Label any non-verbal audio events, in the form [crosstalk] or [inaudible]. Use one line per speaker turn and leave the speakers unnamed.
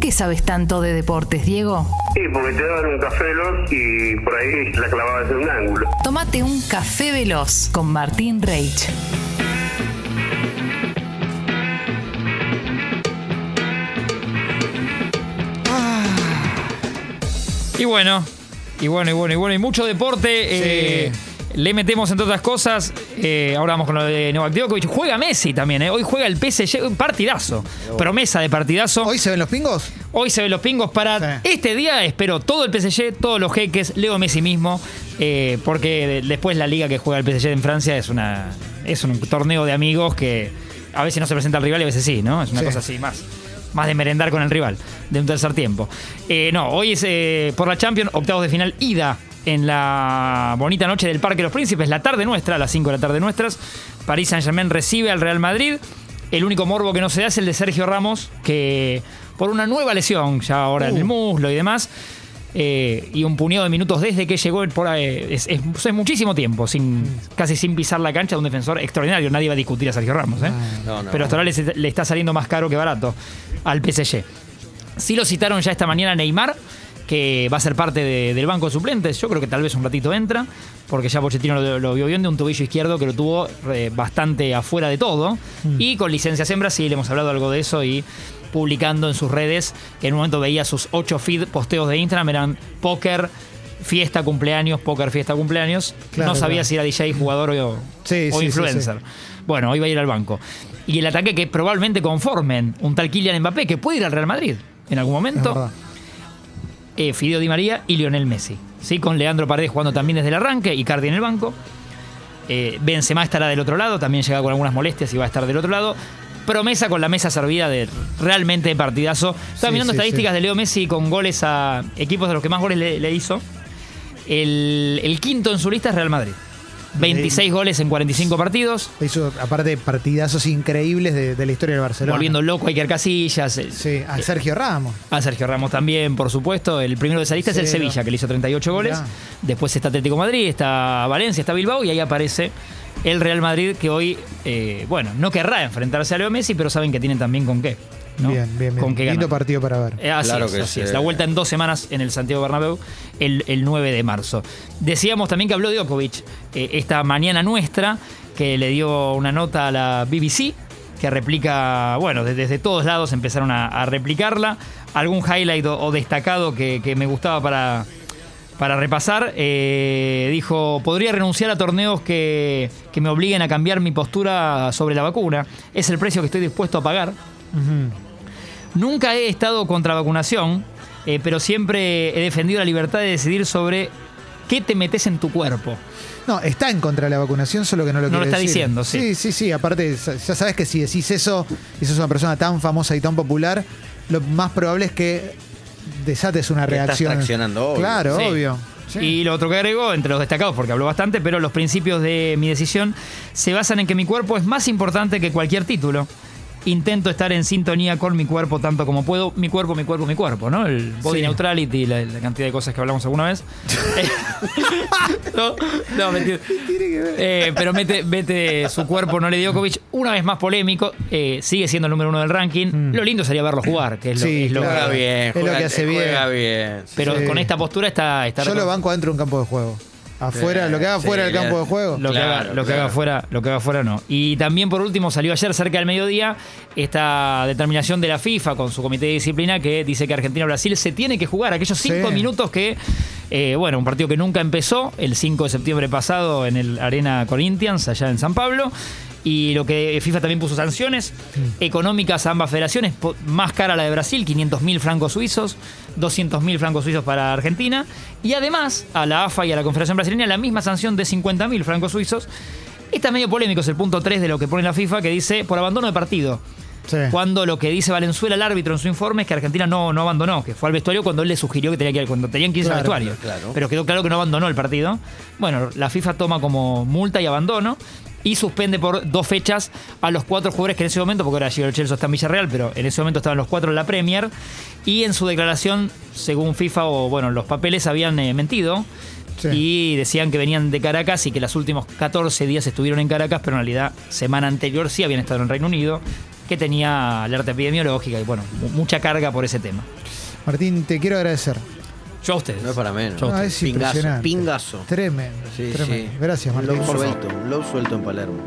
qué sabes tanto de deportes, Diego?
Sí, porque te daban un café veloz y por ahí la clavabas en un ángulo.
Tómate un café veloz con Martín Reich.
Y bueno, y bueno, y bueno, y bueno, y mucho deporte. eh, le metemos entre otras cosas. eh, ahora vamos con lo de Novak Djokovic. Juega Messi también, eh. Hoy juega el PSG, un partidazo. Promesa de partidazo.
¿Hoy se ven los pingos?
Hoy se ven los pingos para
Sí.
este día. Espero todo el PSG, todos los jeques, Leo Messi mismo, eh, porque de- después la liga que juega el PSG en Francia es una es un torneo de amigos que a veces no se presenta al rival y a veces sí, ¿no? Es una
Sí.
cosa así más. Más de merendar con el rival, de un tercer tiempo. Eh, no, hoy es eh, por la Champions, octavos de final, ida en la bonita noche del Parque de los Príncipes, la tarde nuestra, a las 5 de la tarde nuestras. París Saint-Germain recibe al Real Madrid. El único morbo que no se da es el de Sergio Ramos, que por una nueva lesión, ya ahora en el muslo y demás, eh, y un puñado de minutos desde que llegó por ahí, es, es- es muchísimo tiempo, sin, casi sin pisar la cancha de un defensor extraordinario. Nadie va a discutir a Sergio Ramos, ¿eh?
No, no.
pero hasta ahora le, le está saliendo más caro que barato al PSG. Sí lo citaron ya esta mañana Neymar, que va a ser parte de- del banco de suplentes. Yo creo que tal vez un ratito entra, porque ya Pochettino lo, lo vio bien de un tobillo izquierdo que lo tuvo eh, bastante afuera de todo. Y con licencias en Brasil, hemos hablado algo de eso y publicando en sus redes, que en un momento veía sus ocho feed posteos de Instagram, eran póker, fiesta, cumpleaños, póker, fiesta, cumpleaños.
Claro,
no sabía
claro.
si era DJ, jugador o,
Sí,
o
sí, sí,
influencer. Bueno, hoy va a ir al banco. Y el ataque que probablemente conformen un tal Kylian Mbappé, que puede ir al Real Madrid en algún momento. Eh, Fideo Di María y Lionel Messi. ¿sí? Con Leandro Paredes jugando también desde el arranque y Cardi en el banco. Eh, Benzema estará del otro lado, también llega con algunas molestias y va a estar del otro lado. Promesa con la mesa servida de realmente partidazo. Estaba
Sí,
mirando
sí,
estadísticas
sí.
de Leo Messi con goles a equipos de los que más goles le, le hizo. El, el quinto en su lista es Real Madrid. 26 goles en 45 partidos.
Hizo, aparte, partidazos increíbles de, de la historia del Barcelona.
Volviendo loco a Iker Casillas.
Sí, a Sergio Ramos.
A Sergio Ramos también, por supuesto. El primero de esa lista es el. Sevilla, que le hizo 38 goles.
Mirá.
Después está Atlético Madrid, está Valencia, está Bilbao y ahí aparece el Real Madrid que hoy, eh, bueno, no querrá enfrentarse a Leo Messi, pero saben que tienen también con qué. ¿No?
Bien, bien, bien.
Con qué
Lindo partido para ver.
Eh, así
Claro
es,
que
así
sí.
es. La vuelta en dos semanas en el Santiago Bernabéu, el, el 9 de marzo. Decíamos también que habló Djokovic eh, esta mañana nuestra, que le dio una nota a la BBC, que replica, bueno, desde, desde todos lados empezaron a, a replicarla. Algún highlight o, o destacado que, que me gustaba para, para repasar. eh, dijo, podría renunciar a torneos que, que me obliguen a cambiar mi postura sobre la vacuna. Es el precio que estoy dispuesto a pagar. Nunca he estado contra vacunación, eh, pero siempre he defendido la libertad de decidir sobre qué te metes en tu cuerpo.
No, está en contra de la vacunación, solo que no lo
No lo
quiere
está
decir.
diciendo, sí.
Sí, sí, sí. Aparte, ya sabes que si decís eso y sos una persona tan famosa y tan popular, lo más probable es que desates una
Que estás
reacción.
traccionando, obvio.
Claro,
Sí.
obvio. Sí.
Y lo otro que agregó, entre los destacados, porque habló bastante, pero los principios de mi decisión se basan en que mi cuerpo es más importante que cualquier título. Intento estar en sintonía con mi cuerpo tanto como puedo. Mi cuerpo, mi cuerpo, mi cuerpo, ¿no? El body
Sí.
neutrality, la, la cantidad de cosas que hablamos alguna vez. [laughs] no, no, mentira. Eh, pero mete, mete su cuerpo, no le dio Djokovic, una vez más polémico. eh, sigue siendo el número uno del ranking. Lo lindo sería verlo jugar, que es lo,
Mm. Sí,
es lo
claro.
Juega
que-
bien,
Es lo que hace
juega
bien.
Pero
Sí.
con esta postura está. está
Yo lo banco adentro de un campo de juego. Afuera,
Sí,
lo que haga fuera del campo de juego.
Lo, que, haga, lo que haga fuera, lo que haga fuera no. Y también por último salió ayer cerca del mediodía esta determinación de la FIFA con su comité de disciplina que dice que Argentina-Brasil se tiene que jugar aquellos cinco
Sí.
minutos que, eh, bueno, un partido que nunca empezó el 5 de septiembre pasado en el Arena Corinthians, allá en San Pablo. Y lo que FIFA también puso sanciones económicas a ambas federaciones, más cara la de Brasil, 500 mil francos suizos, 200 mil francos suizos para Argentina, y además a la AFA y a la Confederación Brasileña la misma sanción de 50 mil francos suizos. Está medio polémico, es el punto 3 de lo que pone la FIFA, que dice por abandono de partido.
Sí.
Cuando lo que dice Valenzuela, el árbitro, en su informe es que Argentina no, no abandonó, que fue al vestuario cuando él le sugirió que tenía que ir, cuando tenían que irse al vestuario.
claro.
Pero quedó claro que no abandonó el partido. Bueno, la FIFA toma como multa y abandono y suspende por dos fechas a los cuatro jugadores que en ese momento, porque ahora Gio Chelsea está en Villarreal, pero en ese momento estaban los cuatro en la Premier. Y en su declaración, según FIFA o bueno, los papeles habían eh, mentido.
Sí.
Y decían que venían de Caracas y que los últimos 14 días estuvieron en Caracas, pero en realidad semana anterior sí habían estado en Reino Unido, que tenía alerta epidemiológica y bueno, mu- mucha carga por ese tema.
Martín, te quiero agradecer.
Yo a ustedes.
No es para menos.
Yo a
No,
ustedes.
es
Pingazo,
impresionante.
pingazo.
Tremendo,
Sí,
tremendo.
sí.
Gracias,
Un
Martín.
low
por favor.
suelto, un low suelto en Palermo.